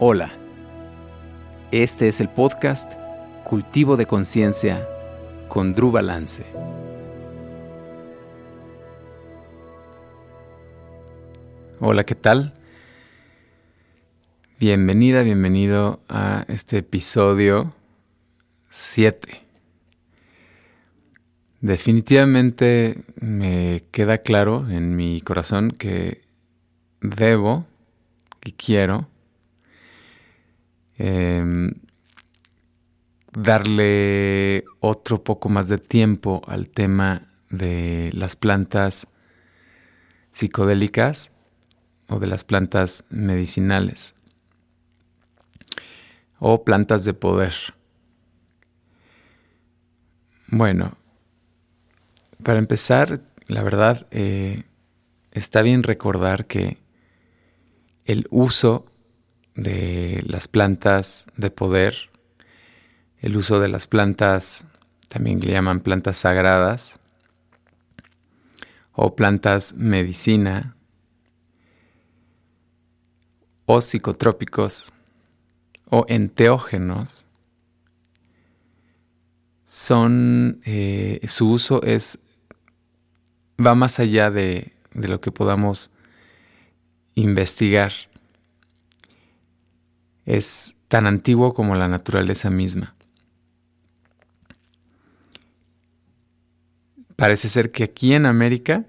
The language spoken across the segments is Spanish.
Hola, este es el podcast Cultivo de Conciencia con Drew Balance. Hola, ¿qué tal? Bienvenida, bienvenido a este episodio 7. Definitivamente me queda claro en mi corazón que debo y quiero Em, darle otro poco más de tiempo al tema de las plantas psicodélicas o de las plantas medicinales o plantas de poder. Bueno, para empezar, la verdad, eh, está bien recordar que el uso de las plantas de poder, el uso de las plantas, también le llaman plantas sagradas, o plantas medicina, o psicotrópicos, o enteógenos, son, eh, su uso es, va más allá de, de lo que podamos investigar es tan antiguo como la naturaleza misma. Parece ser que aquí en América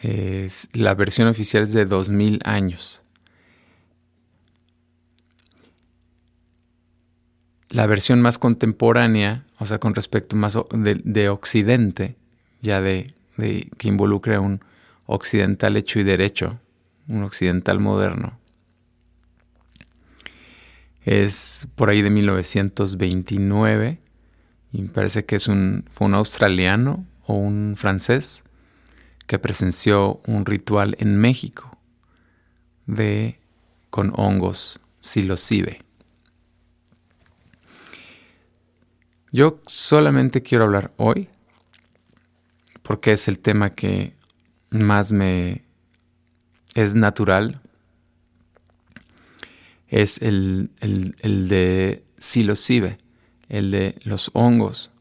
es, la versión oficial es de 2000 años. La versión más contemporánea, o sea, con respecto más de, Occidente, ya de, que involucre a un occidental hecho y derecho, un occidental moderno, es por ahí de 1929 y me parece que es un, fue un australiano o un francés que presenció un ritual en México de con hongos psilocibe. Yo solamente quiero hablar hoy porque es el tema que más me es natural es el, de psilocibe, el de los hongos.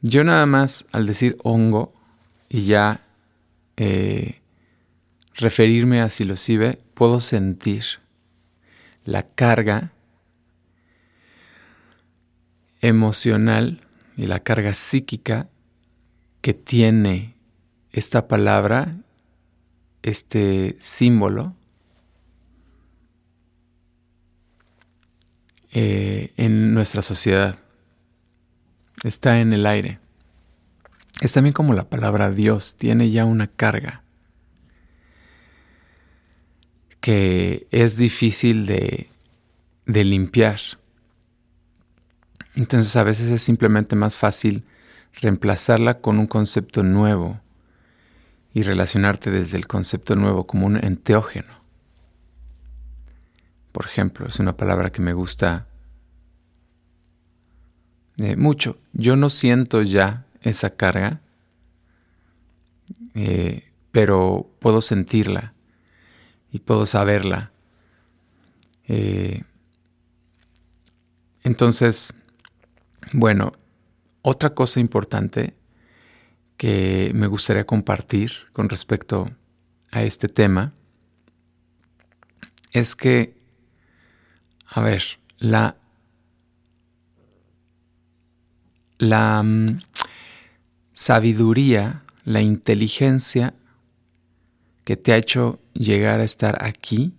Yo nada más al decir hongo y ya eh, referirme a psilocibe, puedo sentir la carga emocional y la carga psíquica que tiene esta palabra, este símbolo, Eh, en nuestra sociedad. Está en el aire. Es también como la palabra Dios, tiene ya una carga que es difícil de, de limpiar. Entonces a veces es simplemente más fácil reemplazarla con un concepto nuevo y relacionarte desde el concepto nuevo como un enteógeno por ejemplo, es una palabra que me gusta eh, mucho. Yo no siento ya esa carga, eh, pero puedo sentirla y puedo saberla. Eh, entonces, bueno, otra cosa importante que me gustaría compartir con respecto a este tema es que a ver, la, la mm, sabiduría, la inteligencia que te ha hecho llegar a estar aquí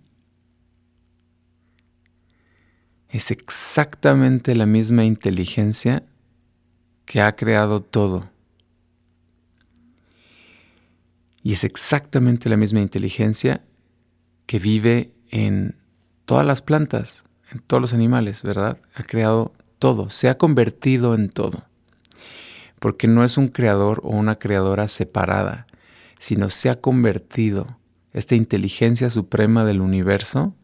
es exactamente la misma inteligencia que ha creado todo. Y es exactamente la misma inteligencia que vive en todas las plantas, en todos los animales, ¿verdad? Ha creado todo, se ha convertido en todo. Porque no es un creador o una creadora separada, sino se ha convertido, esta inteligencia suprema del universo,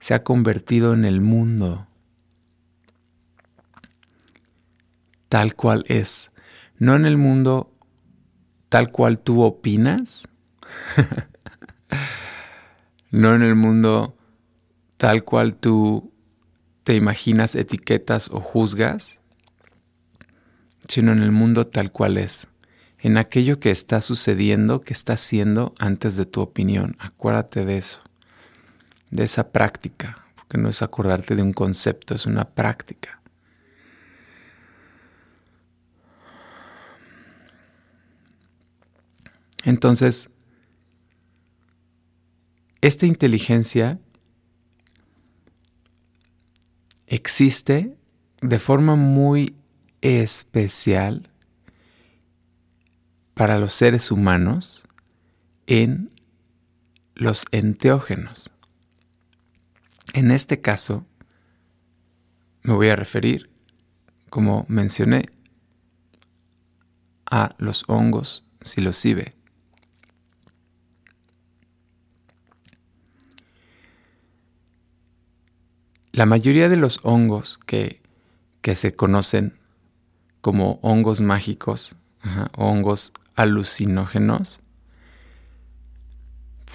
se ha convertido en el mundo tal cual es, no en el mundo tal cual tú opinas, no en el mundo tal cual tú te imaginas, etiquetas o juzgas, sino en el mundo tal cual es, en aquello que está sucediendo, que está siendo antes de tu opinión. Acuérdate de eso de esa práctica, porque no es acordarte de un concepto, es una práctica. Entonces, esta inteligencia existe de forma muy especial para los seres humanos en los enteógenos. En este caso, me voy a referir, como mencioné, a los hongos psilocibe. La mayoría de los hongos que, se conocen como hongos mágicos, hongos alucinógenos,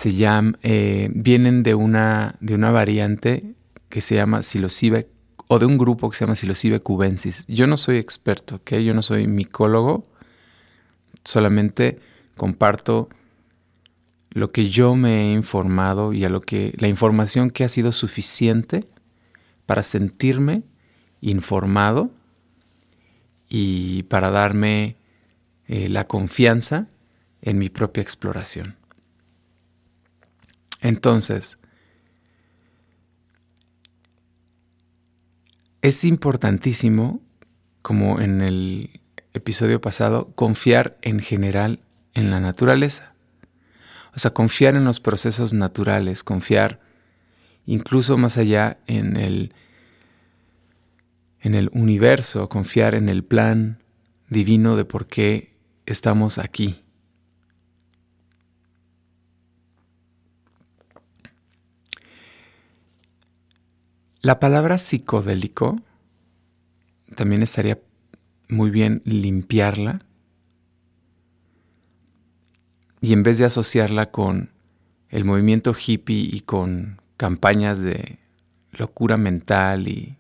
se llaman, eh, vienen de una, de una variante que se llama psilocibe o de un grupo que se llama psilocibe cubensis. Yo no soy experto, ¿ok? Yo no soy micólogo, solamente comparto lo que yo me he informado y a lo que la información que ha sido suficiente para sentirme informado y para darme eh, la confianza en mi propia exploración. Entonces, es importantísimo, como en el episodio pasado, confiar en general en la naturaleza. O sea, confiar en los procesos naturales, confiar incluso más allá en el en el universo, confiar en el plan divino de por qué estamos aquí. La palabra psicodélico también estaría muy bien limpiarla y en vez de asociarla con el movimiento hippie y con campañas de locura mental y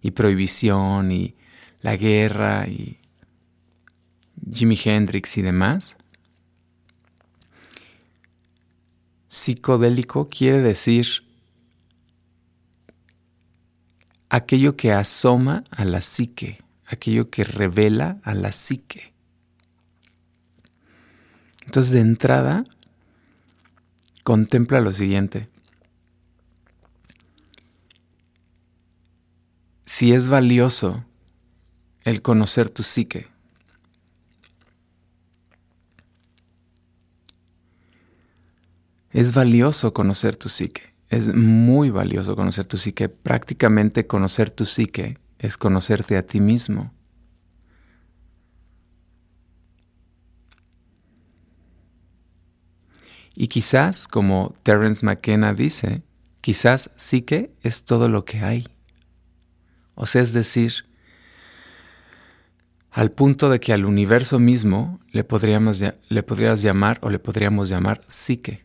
y prohibición y la guerra y Jimi Hendrix y demás. Psicodélico quiere decir aquello que asoma a la psique, aquello que revela a la psique. Entonces de entrada contempla lo siguiente. si es valioso el conocer tu psique. Es valioso conocer tu psique. Es muy valioso conocer tu psique. Prácticamente conocer tu psique es conocerte a ti mismo. Y quizás, como Terence McKenna dice, quizás psique es todo lo que hay. O sea, es decir, al punto de que al universo mismo le, podríamos, le podrías llamar o le podríamos llamar psique.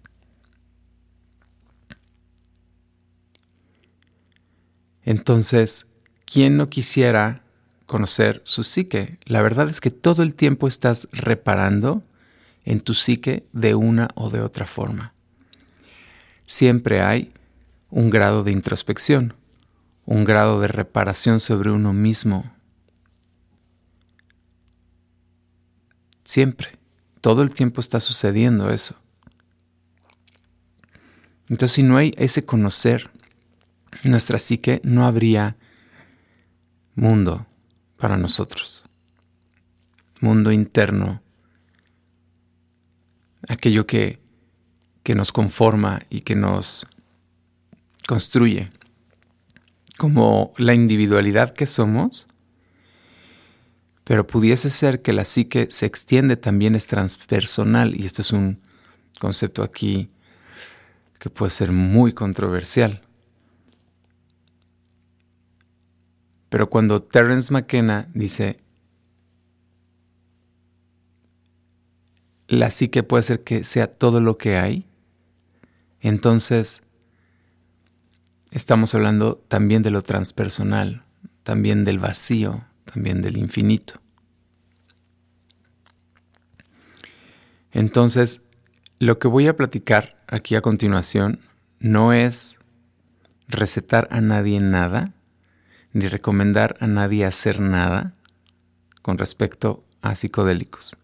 Entonces, ¿quién no quisiera conocer su psique? La verdad es que todo el tiempo estás reparando en tu psique de una o de otra forma. Siempre hay un grado de introspección un grado de reparación sobre uno mismo. Siempre, todo el tiempo está sucediendo eso. Entonces, si no hay ese conocer nuestra psique, no habría mundo para nosotros. Mundo interno, aquello que, que nos conforma y que nos construye como la individualidad que somos, pero pudiese ser que la psique se extiende también es transpersonal y este es un concepto aquí que puede ser muy controversial. Pero cuando Terence McKenna dice, la psique puede ser que sea todo lo que hay, entonces estamos hablando también de lo transpersonal, también del vacío, también del infinito. Entonces, lo que voy a platicar aquí a continuación no es recetar a nadie nada, ni recomendar a nadie hacer nada con respecto a psicodélicos.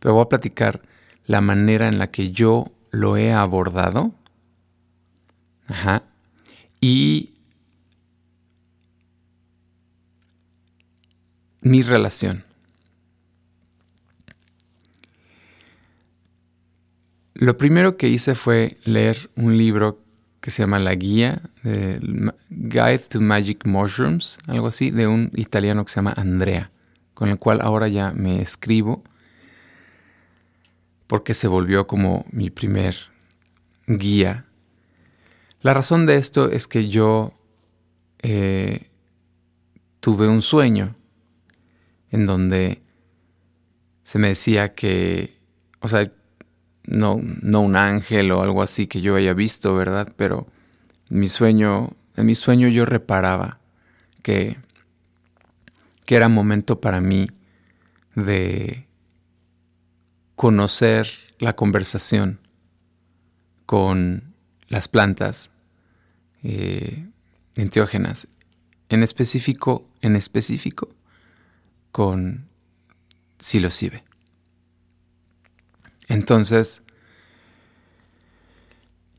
Pero voy a platicar la manera en la que yo lo he abordado. Ajá. Y mi relación. Lo primero que hice fue leer un libro que se llama La Guía, Guide to Magic Mushrooms, algo así, de un italiano que se llama Andrea, con el cual ahora ya me escribo, porque se volvió como mi primer guía. La razón de esto es que yo eh, tuve un sueño en donde se me decía que, o sea, no, no un ángel o algo así que yo haya visto, ¿verdad? Pero mi sueño, en mi sueño yo reparaba que, que era momento para mí de conocer la conversación con las plantas eh, enteógenas, en específico, en específico, con psilocibe. Entonces,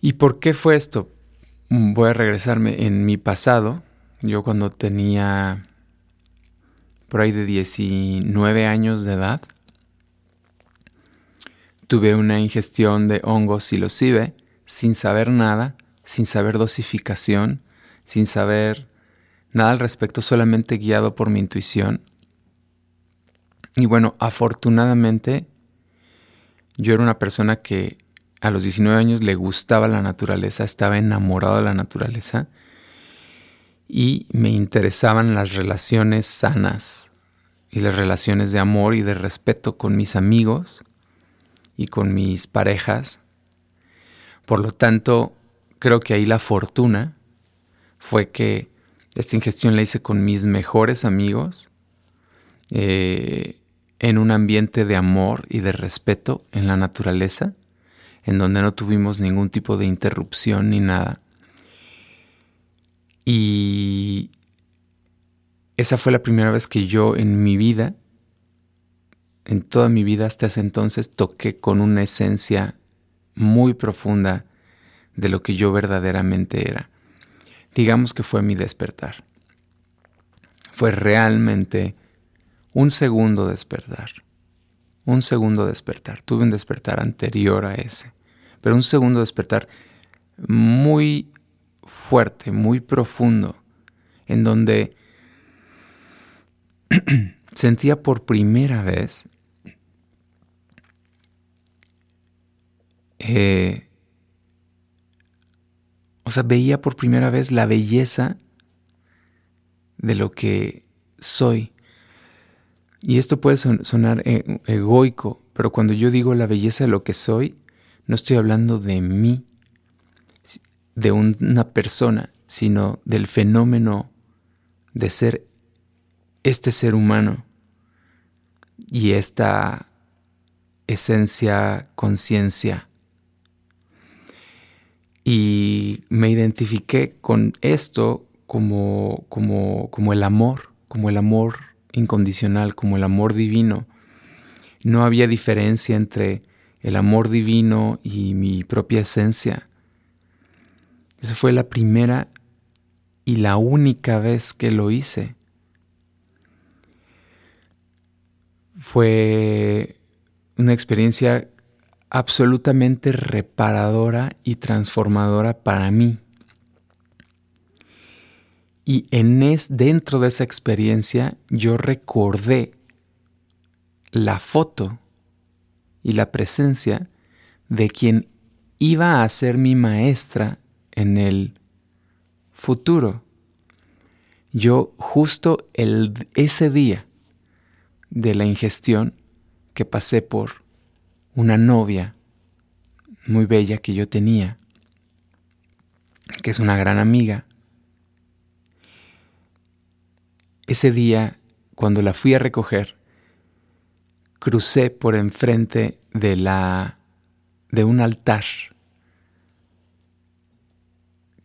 ¿y por qué fue esto? Voy a regresarme en mi pasado. Yo cuando tenía por ahí de 19 años de edad, tuve una ingestión de hongos psilocibe sin saber nada, sin saber dosificación, sin saber nada al respecto, solamente guiado por mi intuición. Y bueno, afortunadamente yo era una persona que a los 19 años le gustaba la naturaleza, estaba enamorado de la naturaleza y me interesaban las relaciones sanas y las relaciones de amor y de respeto con mis amigos y con mis parejas. Por lo tanto, creo que ahí la fortuna fue que esta ingestión la hice con mis mejores amigos. Eh, en un ambiente de amor y de respeto en la naturaleza, en donde no tuvimos ningún tipo de interrupción ni nada. Y esa fue la primera vez que yo en mi vida, en toda mi vida hasta ese entonces, toqué con una esencia muy profunda de lo que yo verdaderamente era. Digamos que fue mi despertar. Fue realmente un segundo despertar. Un segundo despertar. Tuve un despertar anterior a ese. Pero un segundo despertar muy fuerte, muy profundo, en donde sentía por primera vez eh, o sea, veía por primera vez la belleza de lo que soy, y esto puede sonar eh, egoico, pero cuando yo digo la belleza de lo que soy, no estoy hablando de mí, de una persona, sino del fenómeno de ser este ser humano y esta esencia, conciencia. Y me identifiqué con esto como, como, como el amor, como el amor incondicional, como el amor divino. No había diferencia entre el amor divino y mi propia esencia. Esa fue la primera y la única vez que lo hice. Fue una experiencia absolutamente reparadora y transformadora para mí. Y en es, dentro de esa experiencia yo recordé la foto y la presencia de quien iba a ser mi maestra en el futuro. Yo justo ese día de la ingestión que pasé por una novia muy bella que yo tenía, que es una gran amiga. Ese día, cuando la fui a recoger, crucé por enfrente de la de un altar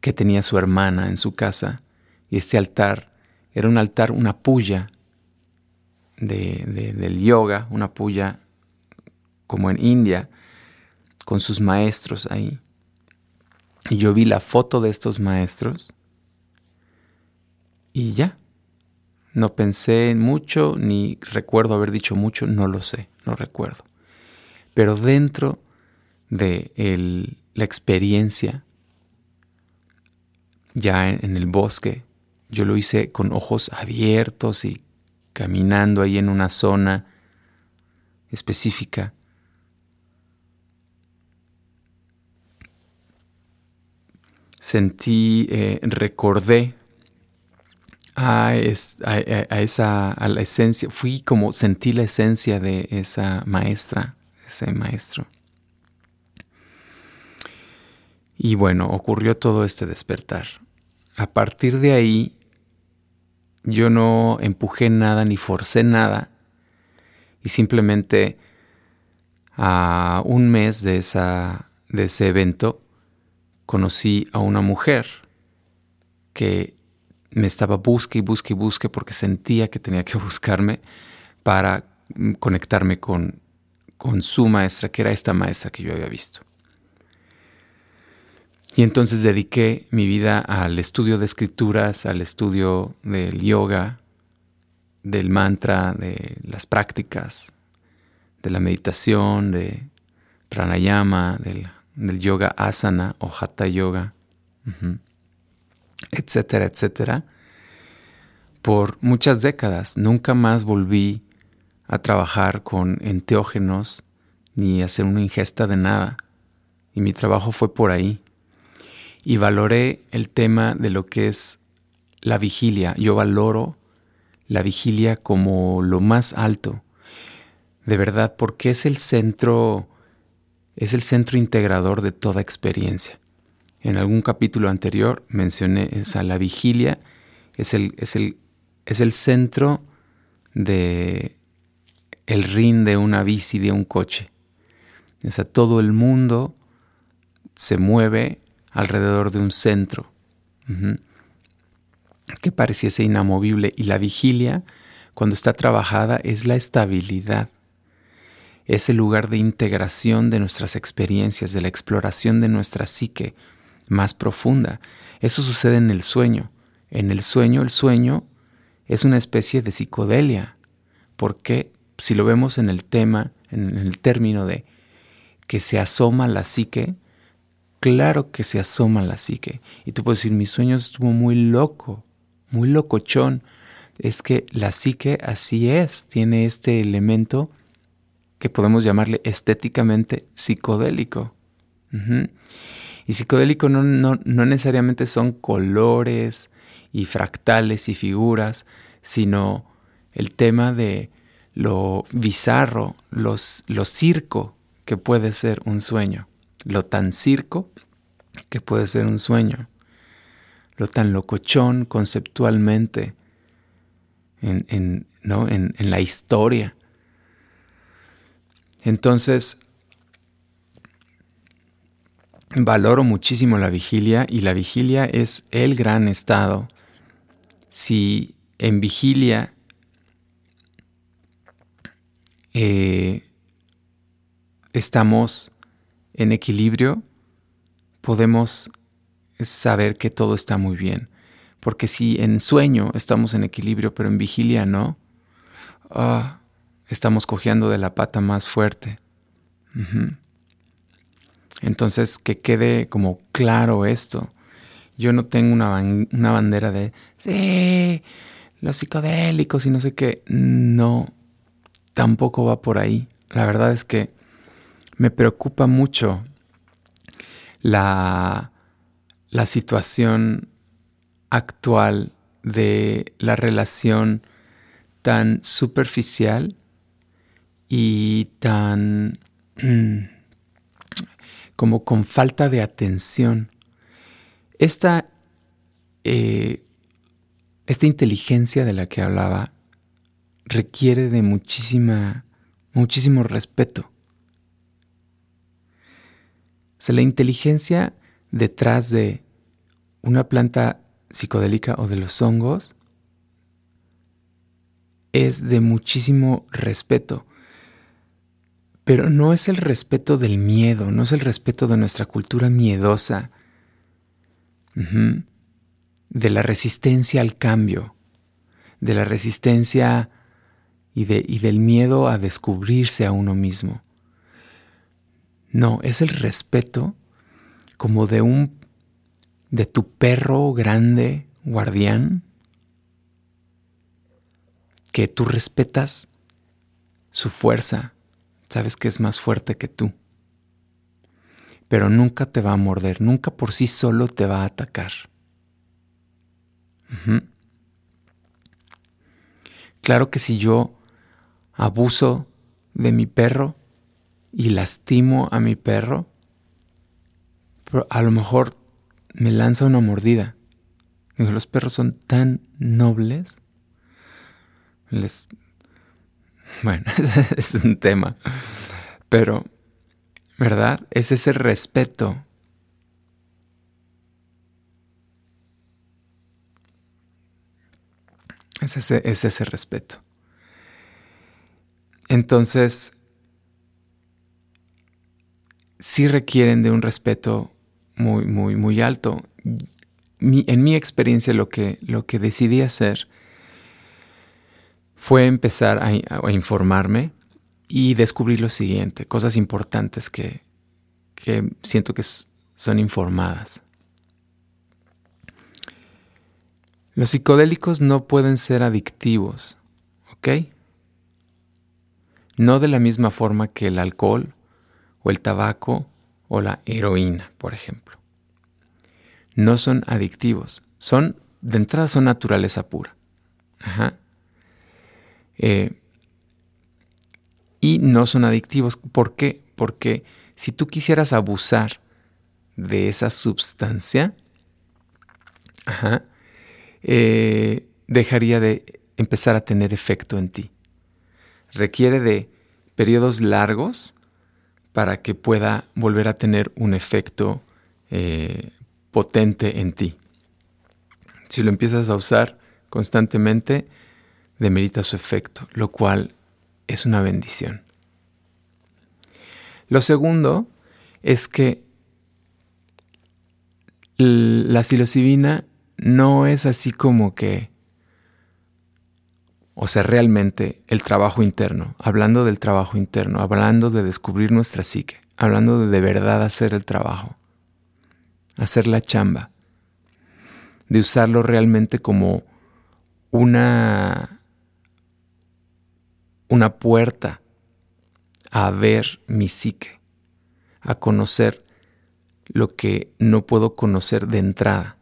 que tenía su hermana en su casa y este altar era un altar, una puya de, del yoga, una puya como en India, con sus maestros ahí. Y yo vi la foto de estos maestros y ya. No pensé en mucho, ni recuerdo haber dicho mucho, no lo sé, no recuerdo. Pero dentro de la experiencia, ya en el bosque, yo lo hice con ojos abiertos y caminando ahí en una zona específica. Sentí, eh, recordé a, esa, a la esencia, fui como sentí la esencia de esa maestra, ese maestro. Y bueno, ocurrió todo este despertar. A partir de ahí yo no empujé nada ni forcé nada y simplemente a un mes de, esa, de ese evento conocí a una mujer que me estaba busque y busque y busque porque sentía que tenía que buscarme para conectarme con, con su maestra, que era esta maestra que yo había visto. Y entonces dediqué mi vida al estudio de escrituras, al estudio del yoga, del mantra, de las prácticas, de la meditación, de pranayama, del, yoga asana o hatha yoga, etcétera, etcétera. Por muchas décadas nunca más volví a trabajar con enteógenos ni hacer una ingesta de nada. Y mi trabajo fue por ahí y valoré el tema de lo que es la vigilia. Yo valoro la vigilia como lo más alto, de verdad, porque es el centro, es el centro integrador de toda experiencia. En algún capítulo anterior mencioné, o la vigilia es el, es el, es el centro de el rin de una bici, de un coche. O sea, todo el mundo se mueve alrededor de un centro que pareciese inamovible. Y la vigilia, cuando está trabajada, es la estabilidad, es el lugar de integración de nuestras experiencias, de la exploración de nuestra psique más profunda. Eso sucede en el sueño. En el sueño, el sueño es una especie de psicodelia, porque si lo vemos en el tema, en el término de que se asoma la psique, claro que se asoma la psique. Y tú puedes decir, mi sueño estuvo muy loco, muy locochón. Es que la psique así es, tiene este elemento que podemos llamarle estéticamente psicodélico. Y psicodélico no, no, no, necesariamente son colores y fractales y figuras, sino el tema de lo bizarro, los, lo circo que puede ser un sueño lo tan circo que puede ser un sueño, lo tan locochón conceptualmente en, ¿no? en, en la historia. Entonces, valoro muchísimo la vigilia y la vigilia es el gran estado. Si en vigilia eh, estamos en equilibrio, podemos saber que todo está muy bien. Porque si en sueño estamos en equilibrio, pero en vigilia no, ah, estamos cojeando de la pata más fuerte. Entonces, que quede como claro esto. Yo no tengo una, una bandera de, sí, los psicodélicos y no sé qué. No, tampoco va por ahí. La verdad es que me preocupa mucho la, la situación actual de la relación tan superficial y tan mm, como con falta de atención. Esta, eh, esta inteligencia de la que hablaba requiere de muchísima, muchísimo respeto. O sea, la inteligencia detrás de una planta psicodélica o de los hongos es de muchísimo respeto. Pero no es el respeto del miedo, no es el respeto de nuestra cultura miedosa, de la resistencia al cambio, de la resistencia y, y del miedo a descubrirse a uno mismo. No, es el respeto como de un de tu perro grande guardián que tú respetas su fuerza, sabes que es más fuerte que tú, pero nunca te va a morder, nunca por sí solo te va a atacar. Claro que si yo abuso de mi perro y lastimo a mi perro, a lo mejor me lanza una mordida. los perros son tan nobles. Les... Bueno, es un tema. Pero, ¿verdad? Es ese respeto. Es ese, es respeto. Entonces, sí requieren de un respeto muy, muy, muy alto. en mi experiencia lo que, lo que decidí hacer fue empezar a, informarme y descubrir lo siguiente, cosas importantes que, que siento que son informadas. Los psicodélicos no pueden ser adictivos, ¿ok? No de la misma forma que el alcohol o el tabaco o la heroína, por ejemplo. No son adictivos, son, de entrada son naturaleza pura. Eh, y no son adictivos. ¿Por qué? Porque si tú quisieras abusar de esa sustancia, eh, dejaría de empezar a tener efecto en ti. Requiere de periodos largos para que pueda volver a tener un efecto eh, potente en ti. Si lo empiezas a usar constantemente, demerita su efecto, lo cual es una bendición. Lo segundo es que la psilocibina no es así como que o sea, realmente el trabajo interno, hablando del trabajo interno, hablando de descubrir nuestra psique, hablando de de verdad hacer el trabajo, hacer la chamba, de usarlo realmente como una, una puerta a ver mi psique, a conocer lo que no puedo conocer de entrada.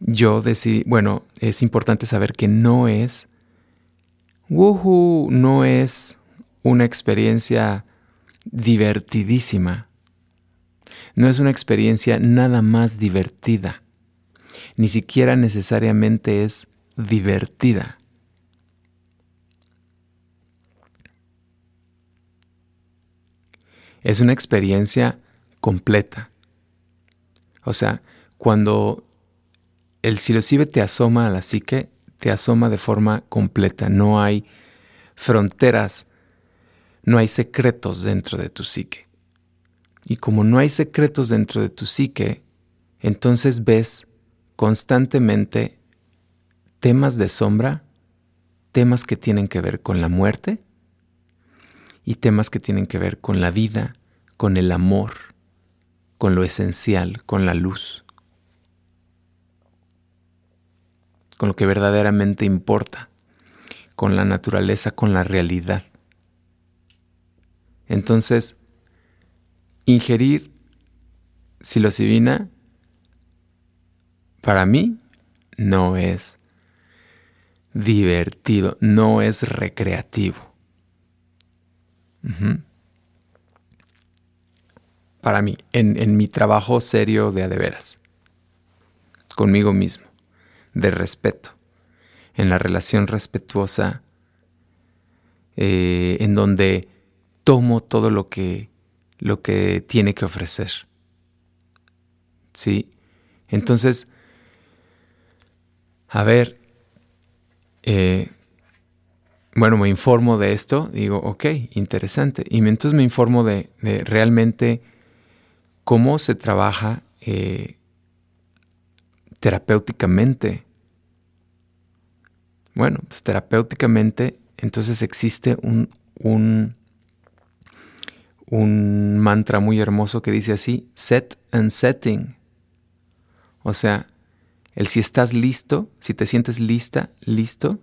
yo decidí, bueno, es importante saber que no es, woohoo, no es una experiencia divertidísima. No es una experiencia nada más divertida. Ni siquiera necesariamente es divertida. Es una experiencia completa. O sea, cuando el psilocibe te asoma a la psique, te asoma de forma completa. No hay fronteras, no hay secretos dentro de tu psique. Y como no hay secretos dentro de tu psique, entonces ves constantemente temas de sombra, temas que tienen que ver con la muerte y temas que tienen que ver con la vida, con el amor, con lo esencial, con la luz. con lo que verdaderamente importa, con la naturaleza, con la realidad. Entonces, ingerir psilocibina para mí no es divertido, no es recreativo. Para mí, en, mi trabajo serio de adeveras, conmigo mismo, de respeto, en la relación respetuosa, eh, en donde tomo todo lo que, lo que tiene que ofrecer. ¿Sí? Entonces, a ver, eh, bueno, me informo de esto, digo, ok, interesante. Y entonces me informo de, realmente cómo se trabaja eh, terapéuticamente. Bueno, pues terapéuticamente, entonces existe un, un, un mantra muy hermoso que dice así, set and setting. O sea, el si estás listo, si te sientes lista, listo,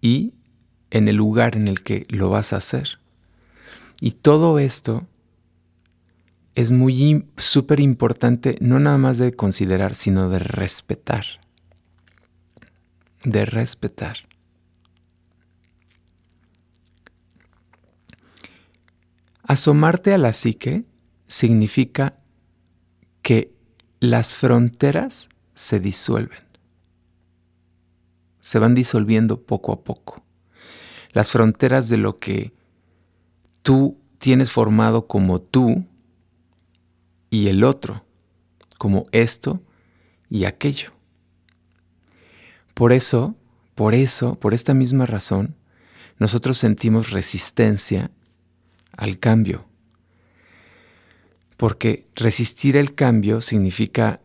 y en el lugar en el que lo vas a hacer. Y todo esto es muy súper importante, no nada más de considerar, sino de respetar. De respetar. Asomarte a la psique significa que las fronteras se disuelven. Se van disolviendo poco a poco. Las fronteras de lo que tú tienes formado como tú y el otro, como esto y aquello. Por eso, por eso, por esta misma razón, nosotros sentimos resistencia al cambio. Porque resistir el cambio significa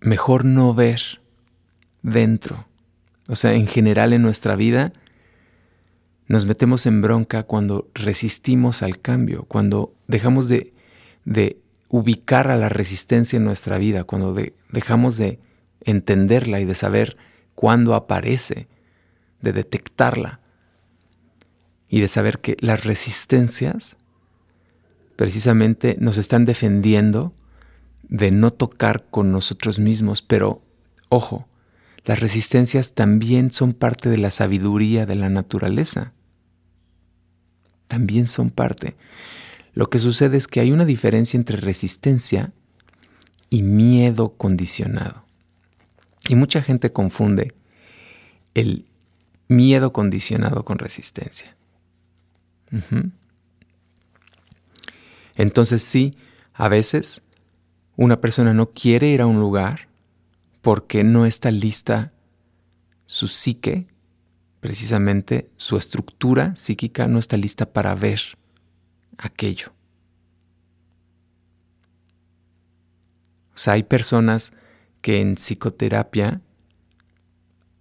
mejor no ver dentro. O sea, en general en nuestra vida nos metemos en bronca cuando resistimos al cambio, cuando dejamos de, ubicar a la resistencia en nuestra vida, cuando dejamos de entenderla y de saber cuándo aparece, de detectarla y de saber que las resistencias precisamente nos están defendiendo de no tocar con nosotros mismos, pero ojo, las resistencias también son parte de la sabiduría de la naturaleza. También son parte. Lo que sucede es que hay una diferencia entre resistencia y miedo condicionado. Y mucha gente confunde el miedo condicionado con resistencia. Entonces sí, a veces una persona no quiere ir a un lugar porque no está lista su psique, precisamente su estructura psíquica no está lista para ver aquello. O sea, hay personas que en psicoterapia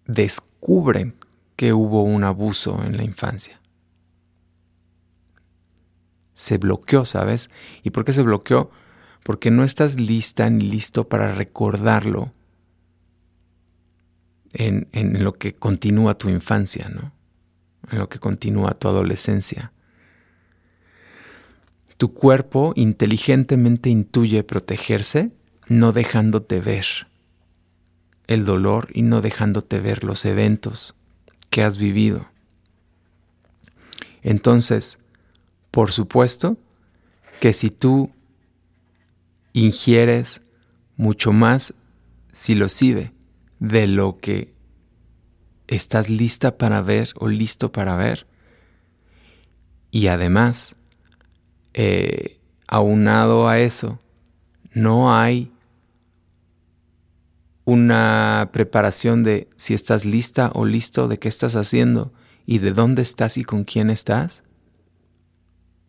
descubren que hubo un abuso en la infancia. Se bloqueó, ¿sabes? ¿Y por qué se bloqueó? Porque no estás lista ni listo para recordarlo en, en, lo que continúa tu infancia, ¿no? En lo que continúa tu adolescencia. Tu cuerpo inteligentemente intuye protegerse, no dejándote ver el dolor y no dejándote ver los eventos que has vivido. Entonces, por supuesto que si tú ingieres mucho más psilocibe de lo que estás lista para ver o listo para ver. Y además, eh, aunado a eso, no hay una preparación de si estás lista o listo, de qué estás haciendo y de dónde estás y con quién estás.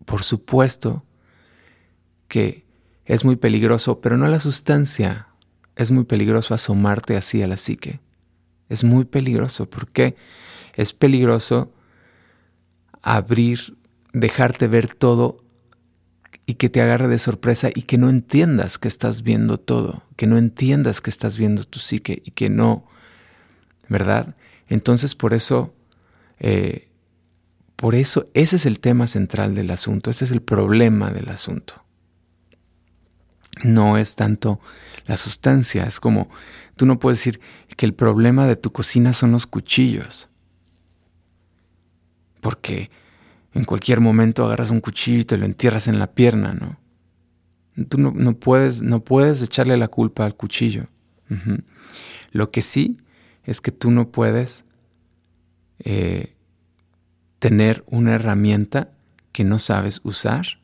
Por supuesto que es muy peligroso, pero no la sustancia. Es muy peligroso asomarte así a la psique. Es muy peligroso. ¿Por qué? Es peligroso abrir, dejarte ver todo y que te agarre de sorpresa y que no entiendas que estás viendo todo, que no entiendas que estás viendo tu psique y que no, ¿verdad? Entonces por eso, eh, por eso ese es el tema central del asunto, ese es el problema del asunto no es tanto la sustancia, es como tú no puedes decir que el problema de tu cocina son los cuchillos. Porque en cualquier momento agarras un cuchillo y te lo entierras en la pierna, ¿no? Tú no, puedes, no puedes echarle la culpa al cuchillo. Lo que sí es que tú no puedes eh, tener una herramienta que no sabes usar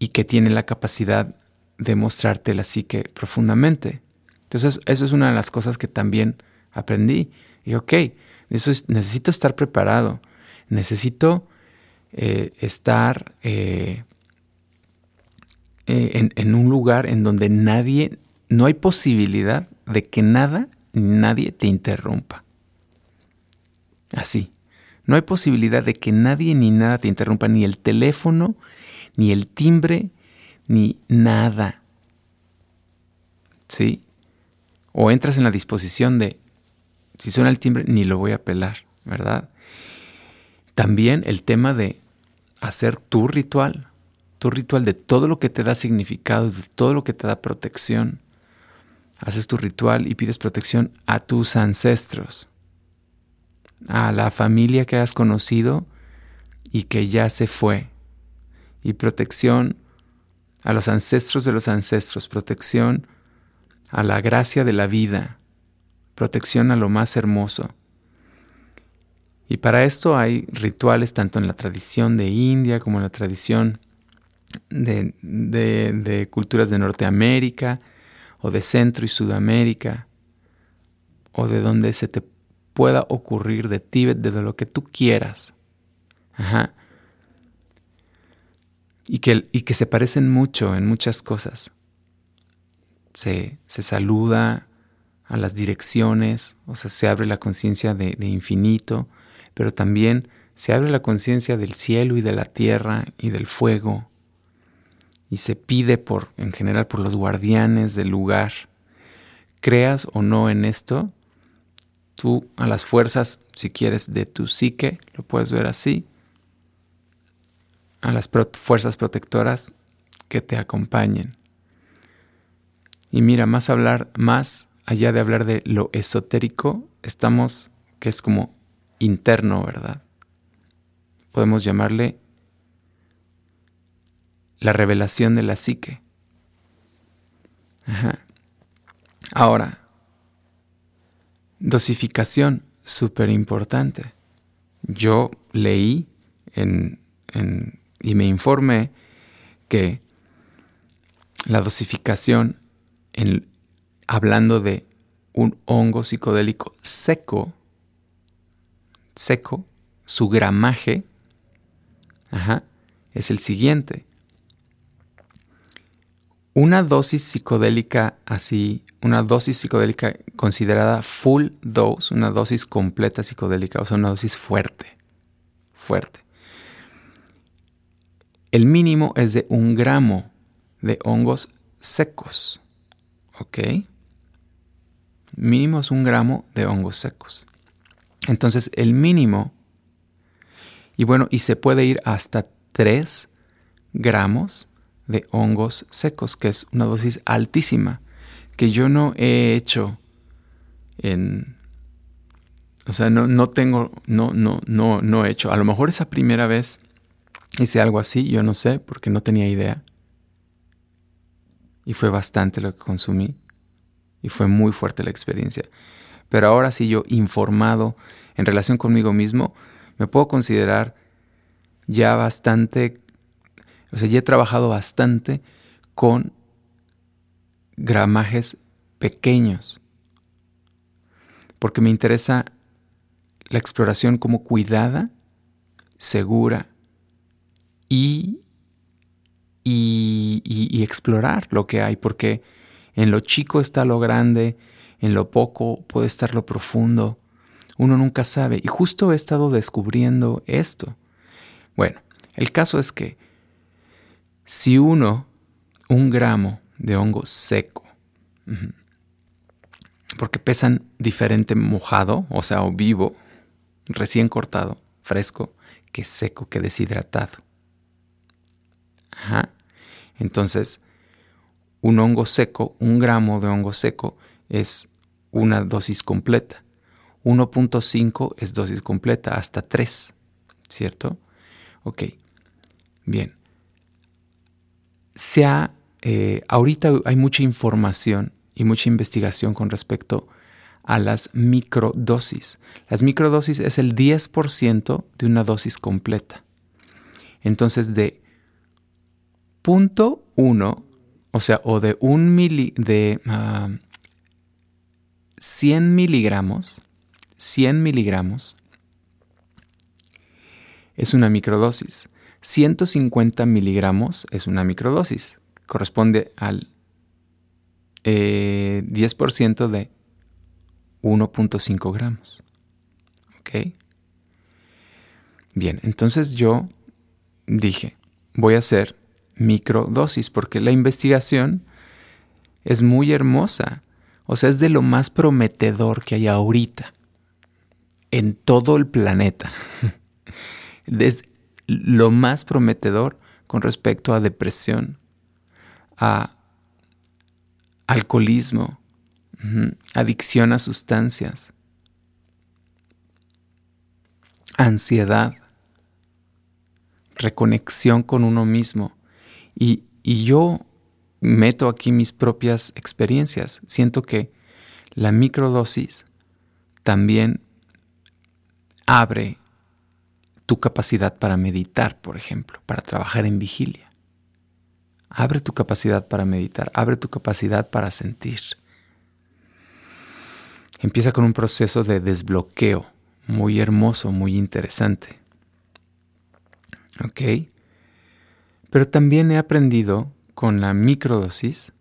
y que tiene la capacidad de mostrarte la psique profundamente. Entonces, eso es una de las cosas que también aprendí. Y ok, eso necesito estar preparado, necesito eh, estar eh, eh, en, en, un lugar en donde nadie, no hay posibilidad de que nada ni nadie te interrumpa. Así. No hay posibilidad de que nadie ni nada te interrumpa, ni el teléfono, ni el timbre, ni nada. ¿Sí? O entras en la disposición de, si suena el timbre, ni lo voy a pelar, ¿verdad? También el tema de hacer tu ritual, tu ritual de todo lo que te da significado, de todo lo que te da protección. Haces tu ritual y pides protección a tus ancestros, a la familia que has conocido y que ya se fue, y protección a los ancestros de los ancestros, protección a la gracia de la vida, protección a lo más hermoso. Y para esto hay rituales tanto en la tradición de India como en la tradición de, de, culturas de Norteamérica o de Centro y Sudamérica o de donde se te pueda ocurrir, de Tíbet, de lo que tú quieras. Ajá y que, y que se parecen mucho en muchas cosas. Se, se saluda a las direcciones, o sea, se abre la conciencia de, de infinito, pero también se abre la conciencia del cielo y de la tierra y del fuego, y se pide por, en general, por los guardianes del lugar. Creas o no en esto, tú a las fuerzas, si quieres, de tu psique, lo puedes ver así, a las fuerzas protectoras que te acompañen. Y mira, más hablar, más allá de hablar de lo esotérico, estamos, que es como interno, ¿verdad? Podemos llamarle la revelación de la psique. Ajá. Ahora, dosificación, súper importante. Yo leí en, en y me informé que la dosificación, en, hablando de un hongo psicodélico seco, seco, su gramaje, es el siguiente. Una dosis psicodélica así, una dosis psicodélica considerada full dose, una dosis completa psicodélica, o sea, una dosis fuerte, fuerte, el mínimo es de un gramo de hongos secos. ¿Ok? Mínimo es un gramo de hongos secos. Entonces el mínimo, y bueno, y se puede ir hasta 3 gramos de hongos secos, que es una dosis altísima, que yo no he hecho en... O sea, no, no tengo, no, no, no, no he hecho. A lo mejor esa primera vez Hice algo así, yo no sé, porque no tenía idea. Y fue bastante lo que consumí. Y fue muy fuerte la experiencia. Pero ahora sí yo, informado en relación conmigo mismo, me puedo considerar ya bastante, o sea, ya he trabajado bastante con gramajes pequeños. Porque me interesa la exploración como cuidada, segura y, y, explorar lo que hay, porque en lo chico está lo grande, en lo poco puede estar lo profundo. Uno nunca sabe. Y justo he estado descubriendo esto. Bueno, el caso es que si uno, un gramo de hongo seco, porque pesan diferente mojado, o sea, o vivo, recién cortado, fresco, que seco, que deshidratado. Entonces, un hongo seco, un gramo de hongo seco es una dosis completa. 1.5 es dosis completa, hasta 3, ¿cierto? Ok, bien. Se ha, eh, ahorita hay mucha información y mucha investigación con respecto a las microdosis. Las microdosis es el 10% de una dosis completa. Entonces, de punto 1, o sea, o de un mili, de 100 ah, miligramos, 100 miligramos es una microdosis. 150 miligramos es una microdosis. Corresponde al 10% eh, de 1.5 gramos. ¿Ok? Bien, entonces yo dije, voy a hacer microdosis porque la investigación es muy hermosa. O sea, es de lo más prometedor que hay ahorita en todo el planeta. es lo más prometedor con respecto a depresión, a alcoholismo, adicción a sustancias, ansiedad, reconexión con uno mismo. Y, yo meto aquí mis propias experiencias. Siento que la microdosis también abre tu capacidad para meditar, por ejemplo, para trabajar en vigilia. Abre tu capacidad para meditar, abre tu capacidad para sentir. Empieza con un proceso de desbloqueo muy hermoso, muy interesante. ¿Ok? Pero también he aprendido con la microdosis,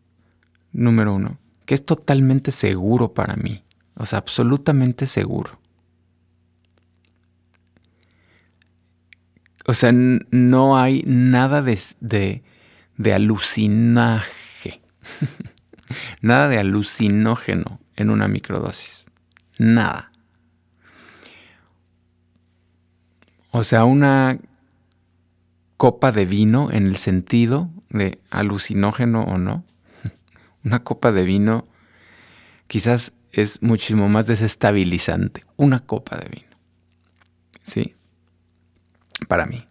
número uno, que es totalmente seguro para mí. O sea, absolutamente seguro. O sea, no hay nada de, de, alucinaje, nada de alucinógeno en una microdosis. Nada. O sea, una copa de vino en el sentido de alucinógeno o no. Una copa de vino quizás es muchísimo más desestabilizante. Una copa de vino. ¿Sí? para mí.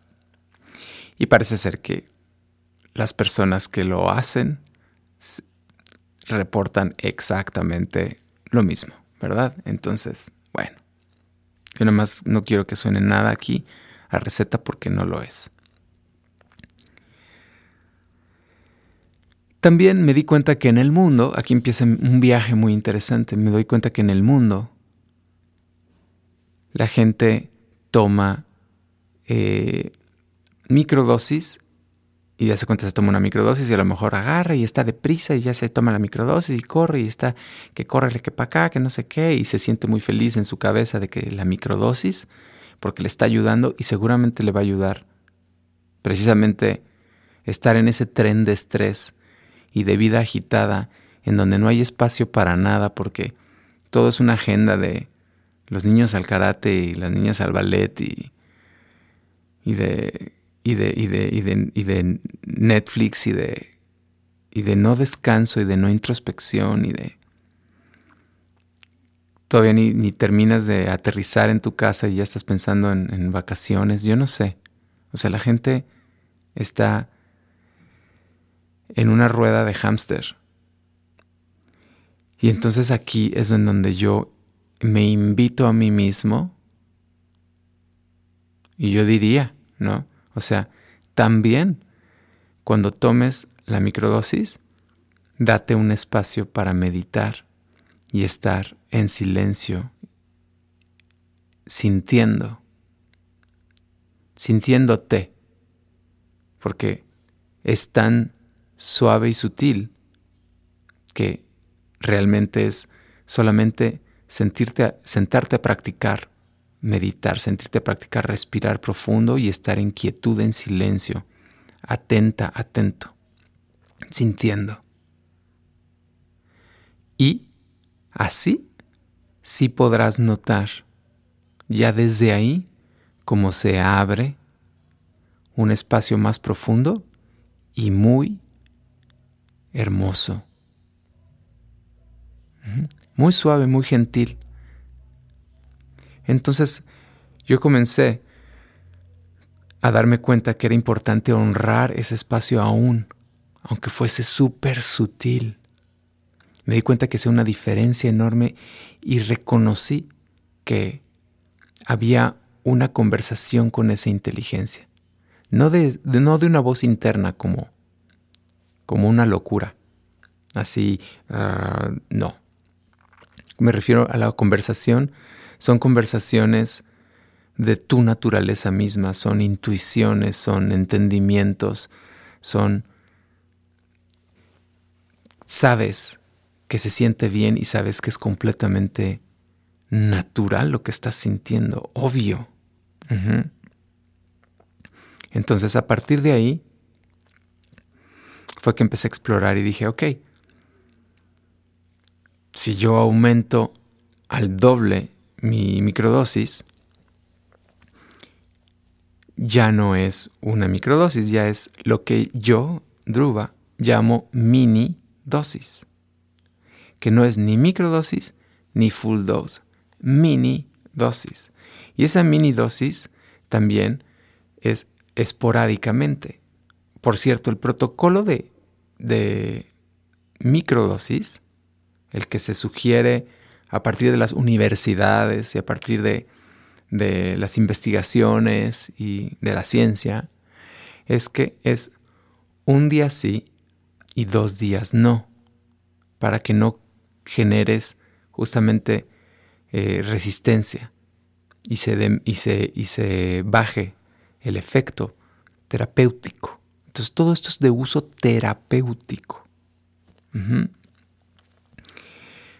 Y parece ser que las personas que lo hacen reportan exactamente lo mismo, ¿verdad? Entonces, bueno, yo nada más no quiero que suene nada aquí a receta porque no lo es. También me di cuenta que en el mundo, aquí empieza un viaje muy interesante, me doy cuenta que en el mundo la gente toma eh, microdosis y ya se cuenta se toma una microdosis y a lo mejor agarra y está deprisa y ya se toma la microdosis y corre y está que corre que para acá, que no sé qué y se siente muy feliz en su cabeza de que la microdosis porque le está ayudando y seguramente le va a ayudar precisamente estar en ese tren de estrés y de vida agitada en donde no hay espacio para nada porque todo es una agenda de los niños al karate y las niñas al ballet y y de, y de, y de, y de, y de Netflix y de, y de no descanso y de no introspección y de... Todavía ni, terminas de aterrizar en tu casa y ya estás pensando en, en vacaciones, yo no sé. O sea, la gente está en una rueda de hámster. Y entonces aquí es en donde yo me invito a mí mismo y yo diría, ¿no? O sea, también cuando tomes la microdosis, date un espacio para meditar y estar en silencio, sintiendo, sintiéndote, porque es tan suave y sutil que realmente es solamente sentirte, sentarte a practicar meditar, sentirte practicar respirar profundo y estar en quietud, en silencio, atenta, atento, sintiendo. Y así sí podrás notar ya desde ahí cómo se abre un espacio más profundo y muy hermoso. Muy suave, muy gentil. Entonces yo comencé a darme cuenta que era importante honrar ese espacio aún, aunque fuese súper sutil. Me di cuenta que hacía una diferencia enorme y reconocí que había una conversación con esa inteligencia. No de, no de una voz interna como, como una locura. Así, ah, no. Me refiero a la conversación. Son conversaciones de tu naturaleza misma, son intuiciones, son entendimientos, son... Sabes que se siente bien y sabes que es completamente natural lo que estás sintiendo, obvio. Entonces a partir de ahí fue que empecé a explorar y dije, ok, si yo aumento al doble mi microdosis, ya no es una microdosis, ya es lo que yo, Druva, llamo mini dosis, que no es ni microdosis ni full dose, mini dosis. Y esa mini dosis también es esporádicamente. Por cierto, el protocolo de, microdosis, el que se sugiere a partir de las universidades y a partir de las investigaciones y de la ciencia es que es un día sí y dos días no, para que no generes justamente eh, resistencia y se baje el efecto terapéutico. Entonces todo esto es de uso terapéutico.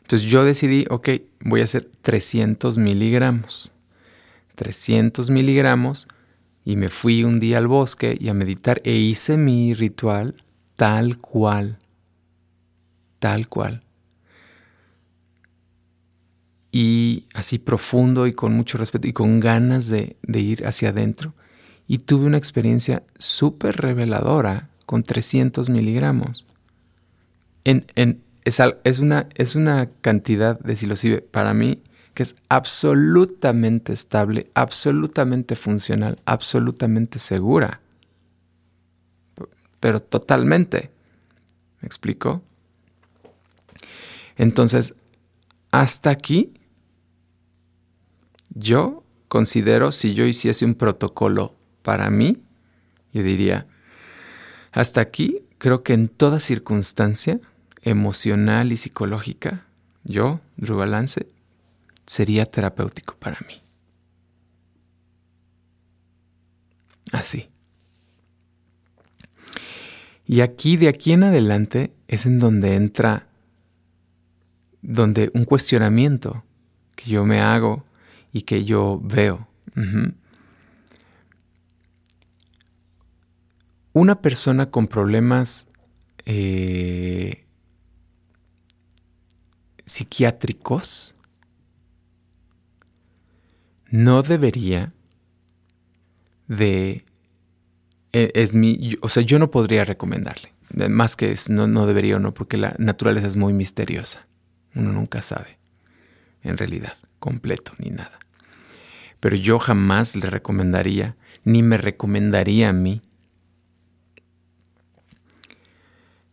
Entonces yo decidí, ok, voy a hacer 300 miligramos. 300 miligramos y me fui un día al bosque y a meditar e hice mi ritual tal cual, tal cual. Y así profundo y con mucho respeto y con ganas de, ir hacia adentro. Y tuve una experiencia súper reveladora con 300 miligramos. En, en, es, es, una, es una cantidad de para mí que es absolutamente estable, absolutamente funcional, absolutamente segura. Pero totalmente. ¿Me explico? Entonces, hasta aquí, yo considero, si yo hiciese un protocolo para mí, yo diría, hasta aquí creo que en toda circunstancia emocional y psicológica, yo, Drew Balance, sería terapéutico para mí. Así. Y aquí, de aquí en adelante, es en donde entra, donde un cuestionamiento que yo me hago y que yo veo. Una persona con problemas eh, psiquiátricos no debería de... E, es, mi... O sea, yo no podría recomendarle. Más que es, no, no debería o no, porque la naturaleza es muy misteriosa. Uno nunca sabe, en realidad, completo ni nada. Pero yo jamás le recomendaría, ni me recomendaría a mí,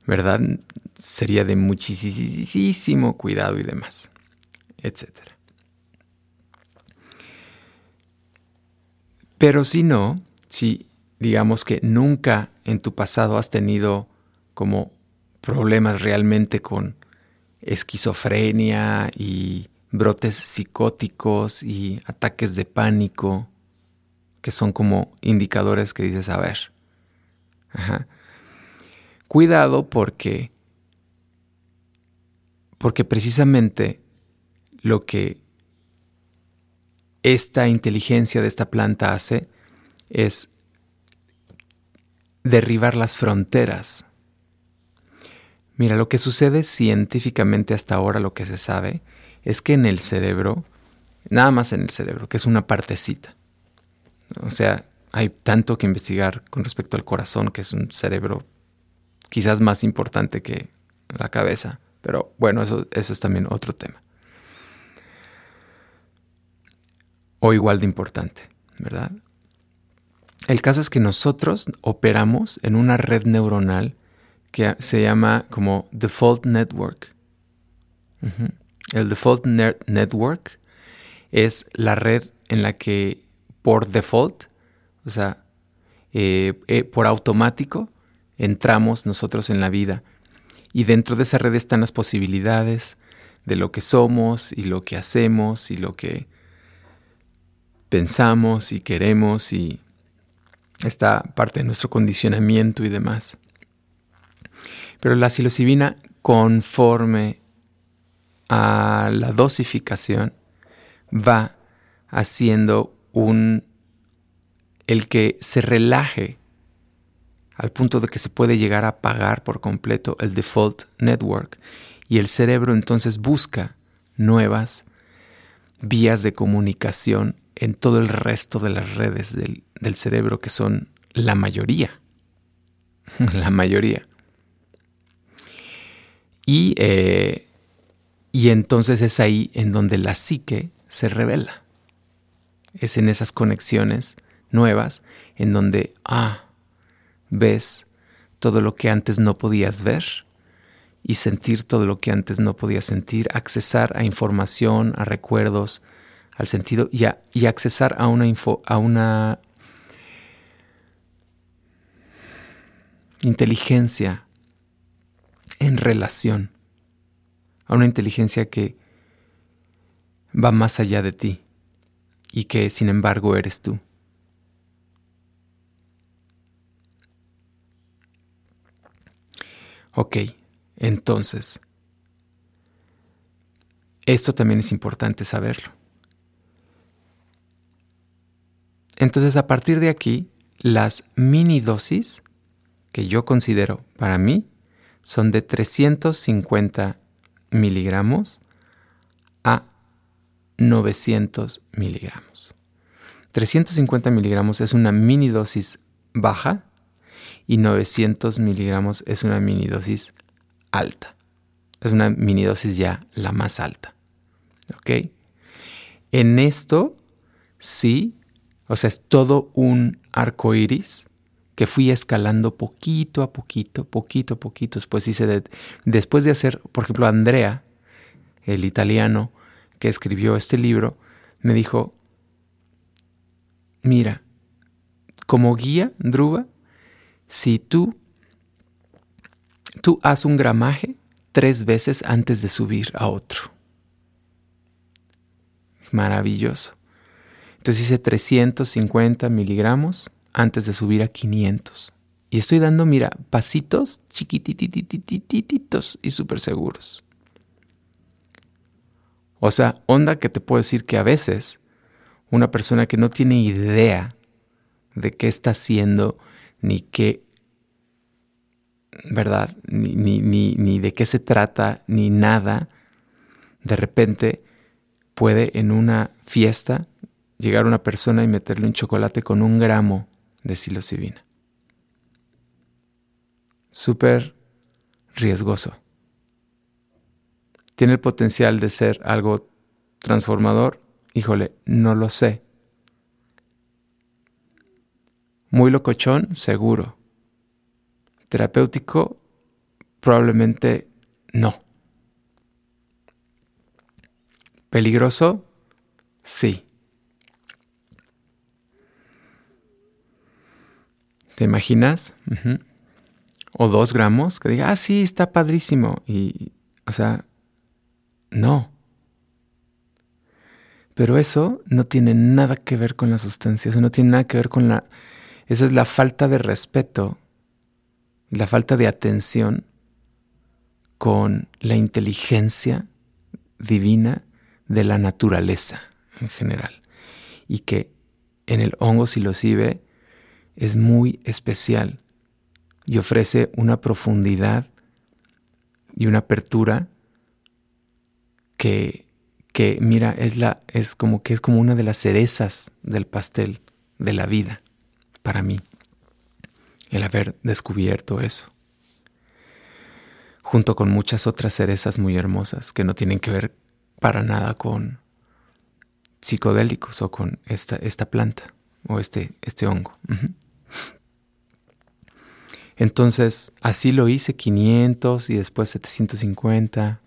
¿verdad? Sería de muchísimo cuidado y demás, etcétera. Pero si no, si digamos que nunca en tu pasado has tenido como problemas realmente con esquizofrenia y brotes psicóticos y ataques de pánico, que son como indicadores que dices, a ver, cuidado porque, porque precisamente lo que esta inteligencia de esta planta hace es derribar las fronteras. Mira, lo que sucede científicamente hasta ahora, lo que se sabe, es que en el cerebro, nada más en el cerebro, que es una partecita, o sea, hay tanto que investigar con respecto al corazón, que es un cerebro quizás más importante que la cabeza. Pero bueno, eso, eso es también otro tema. O igual de importante, ¿verdad? El caso es que nosotros operamos en una red neuronal que se llama como Default Network. El Default Network es la red en la que por default, o sea, eh, eh, por automático, entramos nosotros en la vida. Y dentro de esa red están las posibilidades de lo que somos y lo que hacemos y lo que pensamos y queremos y esta parte de nuestro condicionamiento y demás. Pero la psilocibina, conforme a la dosificación, va haciendo un el que se relaje al punto de que se puede llegar a apagar por completo el default network y el cerebro entonces busca nuevas vías de comunicación en todo el resto de las redes del, cerebro que son la mayoría. la mayoría. Y, eh, y entonces es ahí en donde la psique se revela. Es en esas conexiones nuevas en donde, ah, ves todo lo que antes no podías ver y sentir todo lo que antes no podías sentir, accesar a información, a recuerdos, al sentido y, a, y accesar a una, info, a una inteligencia en relación, a una inteligencia que va más allá de ti y que sin embargo eres tú. Ok, entonces, esto también es importante saberlo. Entonces, a partir de aquí, las mini dosis que yo considero para mí son de 350 miligramos a 900 miligramos. 350 miligramos es una mini dosis baja y 900 miligramos es una mini dosis alta. Es una mini dosis ya la más alta. ¿Ok? En esto sí, o sea, es todo un arco iris que fui escalando poquito a poquito, poquito a poquito. Después hice de, después de hacer, por ejemplo, Andrea, el italiano que escribió este libro, me dijo, mira, como guía, Druba, si tú, tú haz un gramaje tres veces antes de subir a otro. Maravilloso. Entonces hice 350 miligramos antes de subir a 500. Y estoy dando, mira, pasitos chiquititititititos y súper seguros. O sea, onda que te puedo decir que a veces una persona que no tiene idea de qué está haciendo ni qué, ¿verdad? Ni, ni, ni, de qué se trata, ni nada, de repente puede en una fiesta llegar una persona y meterle un chocolate con un gramo de psilocibina. Súper riesgoso. ¿Tiene el potencial de ser algo transformador? Híjole, no lo sé. Muy locochón, seguro. Terapéutico, probablemente no. Peligroso, sí. ¿Te imaginas? O dos gramos, que diga, ah, sí, está padrísimo. Y, o sea, no. Pero eso no tiene nada que ver con la sustancia, eso no tiene nada que ver con la esa es la falta de respeto, la falta de atención con la inteligencia divina de la naturaleza en general. Y que en el hongo silocibe es muy especial y ofrece una profundidad y una apertura que, que mira, es, la, es como que es como una de las cerezas del pastel de la vida para mí el haber descubierto eso. junto con muchas otras cerezas muy hermosas que no tienen que ver para nada con psicodélicos o con esta, esta planta o este, este hongo. Entonces, así lo hice 500 y después 750,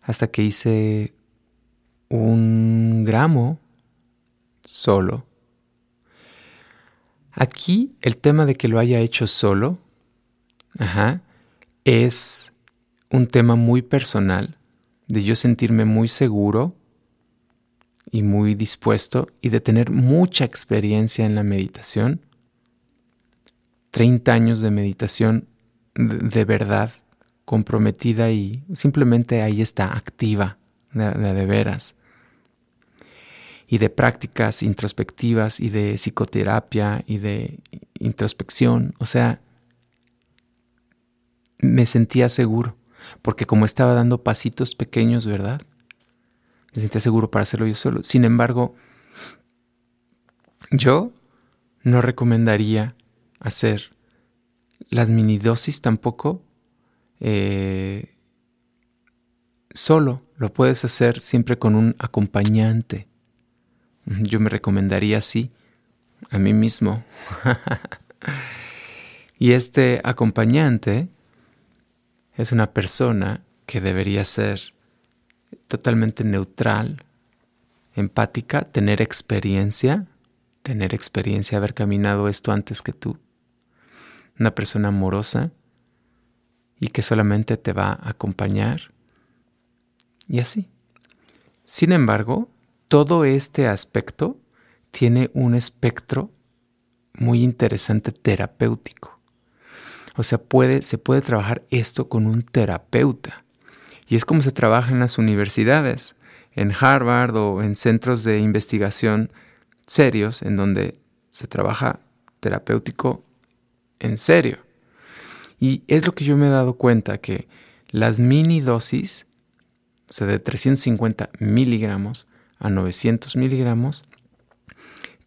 hasta que hice un gramo solo. Aquí el tema de que lo haya hecho solo, es un tema muy personal, de yo sentirme muy seguro y muy dispuesto y de tener mucha experiencia en la meditación 30 años de meditación de, verdad, comprometida y simplemente ahí está, activa, de, de veras. Y de prácticas introspectivas y de psicoterapia y de introspección. O sea, me sentía seguro, porque como estaba dando pasitos pequeños, ¿verdad? Me sentía seguro para hacerlo yo solo. Sin embargo, yo no recomendaría hacer las mini dosis tampoco eh, solo, lo puedes hacer siempre con un acompañante. Yo me recomendaría así a mí mismo. y este acompañante es una persona que debería ser totalmente neutral, empática, tener experiencia, tener experiencia, haber caminado esto antes que tú una persona amorosa y que solamente te va a acompañar y así. Sin embargo, todo este aspecto tiene un espectro muy interesante terapéutico. O sea, se puede trabajar esto con un terapeuta. Y es como se trabaja en las universidades, en Harvard o en centros de investigación serios, en donde se trabaja terapéutico en serio. Y es lo que yo me he dado cuenta, que las mini dosis, o sea, de 350 miligramos a 900 miligramos,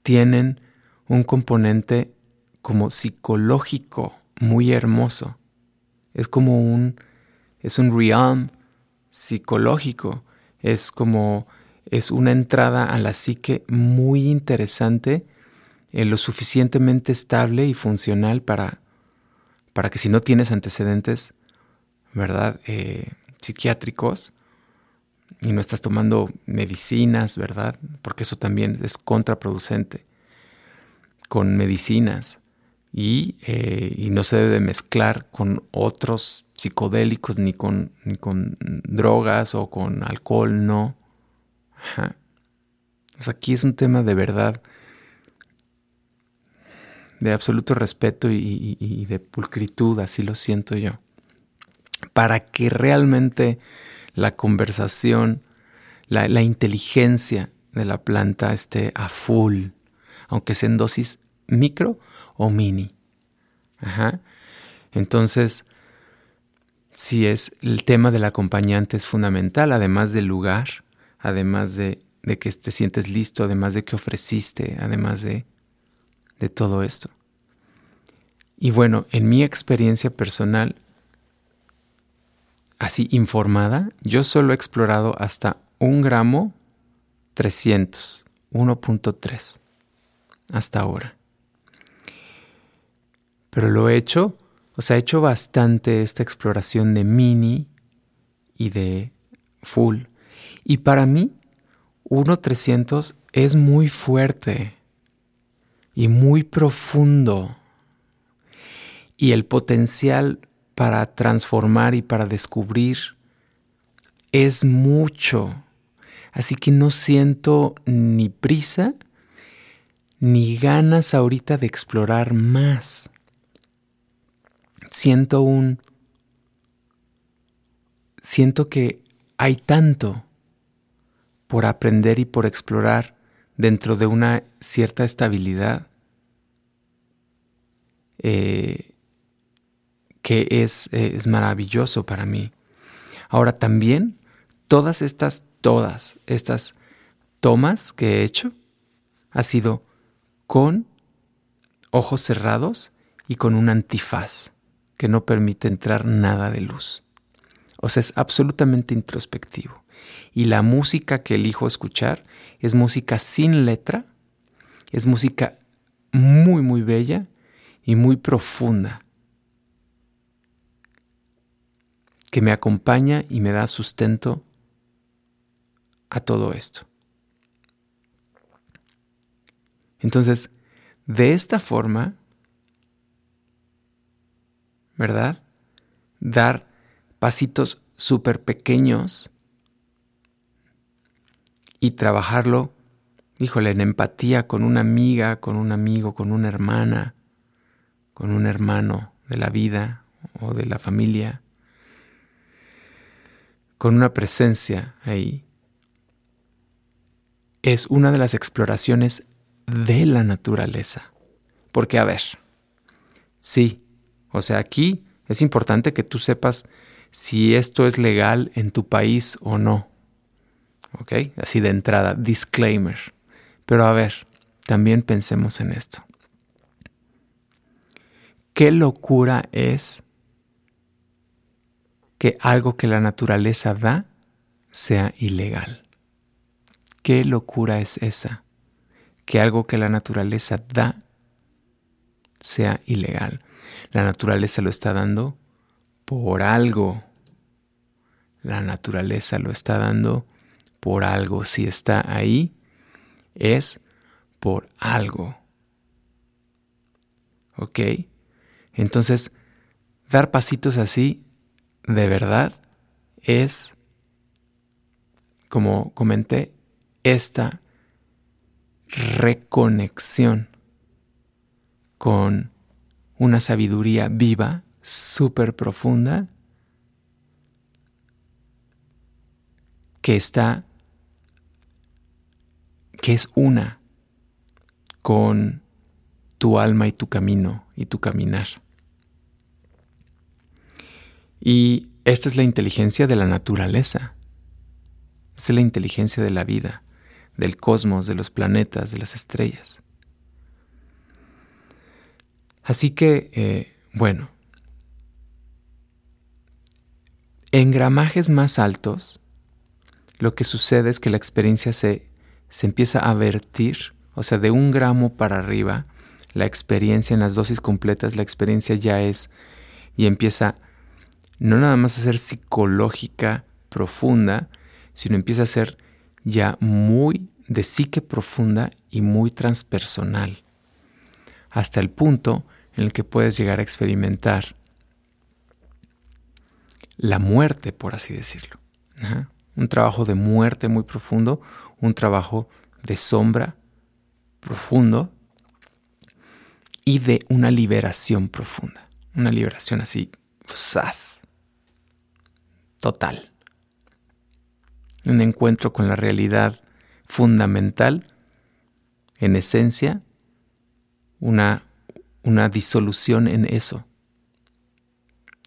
tienen un componente como psicológico muy hermoso. Es como un, es un realm psicológico, es como, es una entrada a la psique muy interesante eh, lo suficientemente estable y funcional para, para que si no tienes antecedentes, ¿verdad? Eh, psiquiátricos y no estás tomando medicinas, ¿verdad? Porque eso también es contraproducente con medicinas y, eh, y no se debe mezclar con otros psicodélicos ni con, ni con drogas o con alcohol, no. Ajá. aquí es un tema de verdad de absoluto respeto y, de pulcritud, así lo siento yo, para que realmente la conversación, la, inteligencia de la planta esté a full, aunque sea en dosis micro o mini. Entonces, si es el tema del acompañante es fundamental, además del lugar, además de, de que te sientes listo, además de que ofreciste, además de de todo esto. Y bueno, en mi experiencia personal, así informada, yo solo he explorado hasta un gramo 300, 1.3, hasta ahora. Pero lo he hecho, o sea, he hecho bastante esta exploración de mini y de full. Y para mí, 1.300 es muy fuerte y muy profundo. Y el potencial para transformar y para descubrir es mucho. Así que no siento ni prisa ni ganas ahorita de explorar más. Siento un... Siento que hay tanto por aprender y por explorar dentro de una cierta estabilidad eh, que es, eh, es maravilloso para mí. Ahora también, todas estas, todas estas tomas que he hecho, ha sido con ojos cerrados y con un antifaz que no permite entrar nada de luz. O sea, es absolutamente introspectivo. Y la música que elijo escuchar es música sin letra, es música muy, muy bella y muy profunda, que me acompaña y me da sustento a todo esto. Entonces, de esta forma, ¿verdad? Dar pasitos súper pequeños y trabajarlo, híjole, en empatía con una amiga, con un amigo, con una hermana, con un hermano de la vida o de la familia, con una presencia ahí, es una de las exploraciones de la naturaleza. Porque, a ver, sí, o sea, aquí es importante que tú sepas si esto es legal en tu país o no. ¿Ok? Así de entrada, disclaimer. Pero a ver, también pensemos en esto. ¿Qué locura es que algo que la naturaleza da sea ilegal? ¿Qué locura es esa? Que algo que la naturaleza da sea ilegal. La naturaleza lo está dando por algo. La naturaleza lo está dando por algo. Si está ahí, es por algo. ¿Ok? Entonces, dar pasitos así, de verdad, es, como comenté, esta reconexión con una sabiduría viva, súper profunda, que está, que es una con tu alma y tu camino y tu caminar. Y esta es la inteligencia de la naturaleza, es la inteligencia de la vida, del cosmos, de los planetas, de las estrellas. Así que, eh, bueno, en gramajes más altos, lo que sucede es que la experiencia se, se empieza a vertir, o sea, de un gramo para arriba, la experiencia en las dosis completas, la experiencia ya es y empieza no nada más a ser psicológica profunda, sino empieza a ser ya muy de psique profunda y muy transpersonal, hasta el punto en el que puedes llegar a experimentar la muerte, por así decirlo. Un trabajo de muerte muy profundo, un trabajo de sombra profundo y de una liberación profunda. Una liberación así, ¡zas! Total. Un encuentro con la realidad fundamental, en esencia, una una disolución en eso.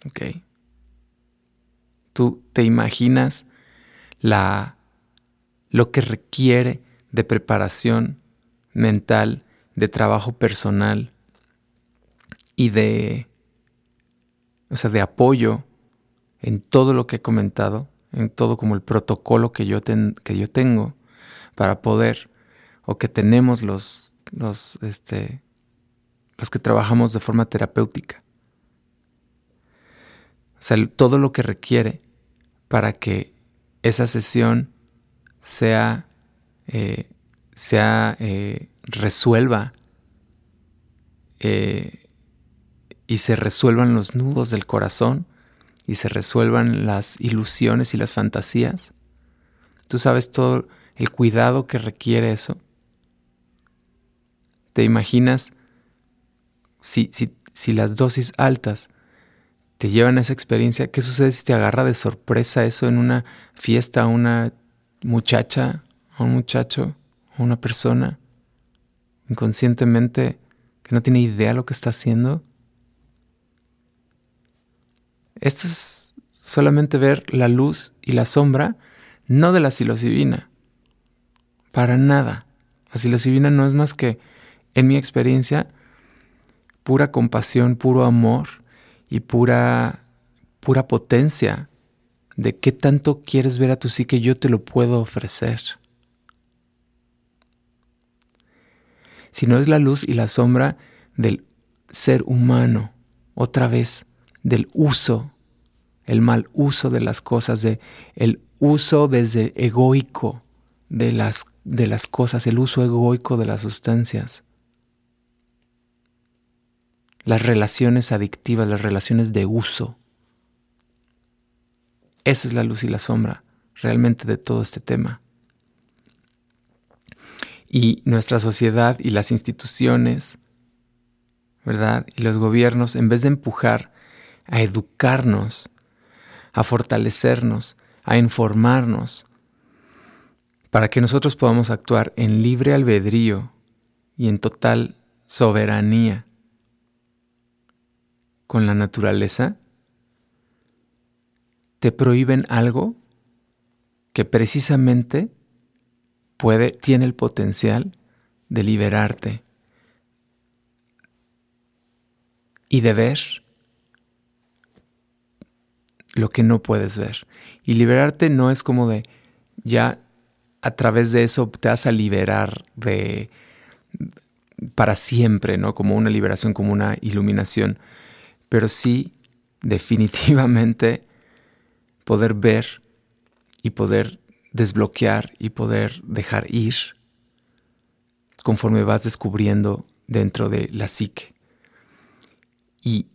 ¿Ok? Tú te imaginas la, lo que requiere de preparación mental, de trabajo personal y de, o sea, de apoyo en todo lo que he comentado, en todo como el protocolo que yo, que yo tengo para poder, o que tenemos los, los, este, los que trabajamos de forma terapéutica. O sea, todo lo que requiere para que esa sesión sea, eh, sea eh, resuelva eh, y se resuelvan los nudos del corazón y se resuelvan las ilusiones y las fantasías. Tú sabes todo el cuidado que requiere eso. ¿Te imaginas si, si, las dosis altas te llevan a esa experiencia, ¿qué sucede si te agarra de sorpresa eso en una fiesta a una muchacha, a un muchacho, a una persona, inconscientemente, que no tiene idea lo que está haciendo? Esto es solamente ver la luz y la sombra, no de la psilocibina, para nada. La psilocibina no es más que, en mi experiencia, pura compasión, puro amor y pura, pura potencia de qué tanto quieres ver a tu psique, yo te lo puedo ofrecer. Si no es la luz y la sombra del ser humano, otra vez, del uso, el mal uso de las cosas, de el uso desde egoico de las, de las cosas, el uso egoico de las sustancias las relaciones adictivas, las relaciones de uso. Esa es la luz y la sombra realmente de todo este tema. Y nuestra sociedad y las instituciones, ¿verdad? Y los gobiernos, en vez de empujar a educarnos, a fortalecernos, a informarnos, para que nosotros podamos actuar en libre albedrío y en total soberanía con la naturaleza, te prohíben algo que precisamente puede, tiene el potencial de liberarte y de ver lo que no puedes ver. Y liberarte no es como de ya a través de eso te vas a liberar de para siempre, ¿no? Como una liberación, como una iluminación pero sí definitivamente poder ver y poder desbloquear y poder dejar ir conforme vas descubriendo dentro de la psique. Y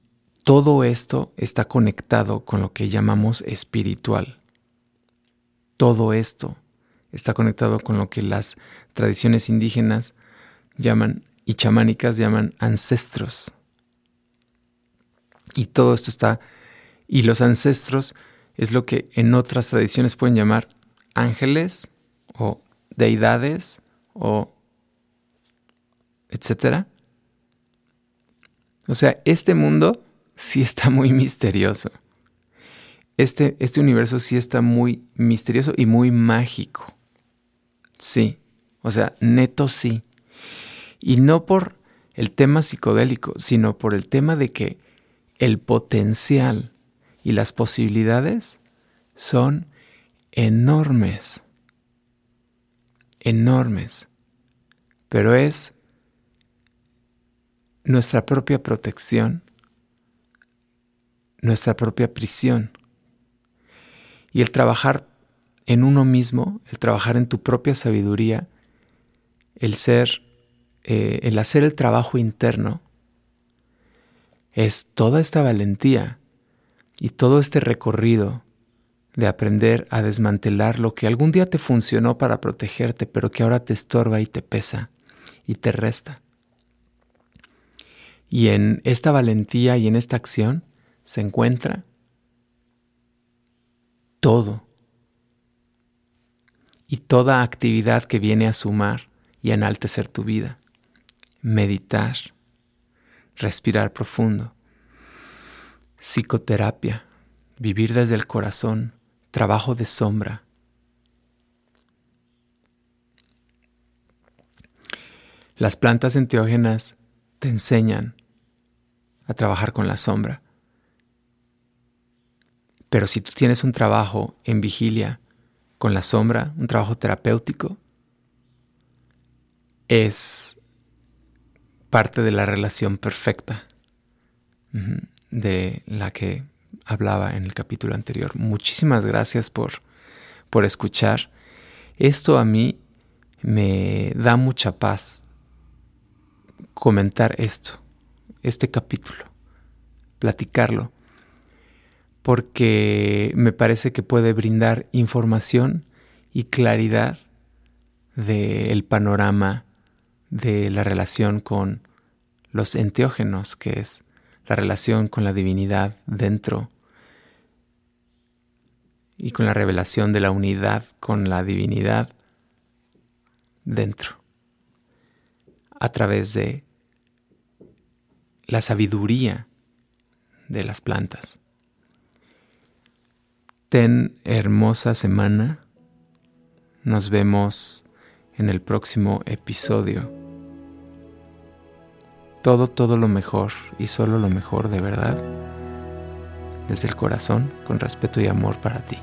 todo esto está conectado con lo que llamamos espiritual. Todo esto está conectado con lo que las tradiciones indígenas llaman y chamánicas llaman ancestros. Y todo esto está, y los ancestros es lo que en otras tradiciones pueden llamar ángeles o deidades o etcétera. O sea, este mundo sí está muy misterioso. Este, este universo sí está muy misterioso y muy mágico. Sí, o sea, neto sí. Y no por el tema psicodélico, sino por el tema de que el potencial y las posibilidades son enormes, enormes, pero es nuestra propia protección, nuestra propia prisión. Y el trabajar en uno mismo, el trabajar en tu propia sabiduría, el ser, eh, el hacer el trabajo interno, es toda esta valentía y todo este recorrido de aprender a desmantelar lo que algún día te funcionó para protegerte, pero que ahora te estorba y te pesa y te resta. Y en esta valentía y en esta acción se encuentra todo. Y toda actividad que viene a sumar y enaltecer tu vida. Meditar, respirar profundo. Psicoterapia, vivir desde el corazón, trabajo de sombra. Las plantas enteógenas te enseñan a trabajar con la sombra. Pero si tú tienes un trabajo en vigilia con la sombra, un trabajo terapéutico, es parte de la relación perfecta de la que hablaba en el capítulo anterior. Muchísimas gracias por, por escuchar. Esto a mí me da mucha paz comentar esto, este capítulo, platicarlo, porque me parece que puede brindar información y claridad del panorama de la relación con los enteógenos, que es la relación con la divinidad dentro y con la revelación de la unidad con la divinidad dentro, a través de la sabiduría de las plantas. Ten hermosa semana. Nos vemos en el próximo episodio todo, todo lo mejor y solo lo mejor de verdad, desde el corazón, con respeto y amor para ti.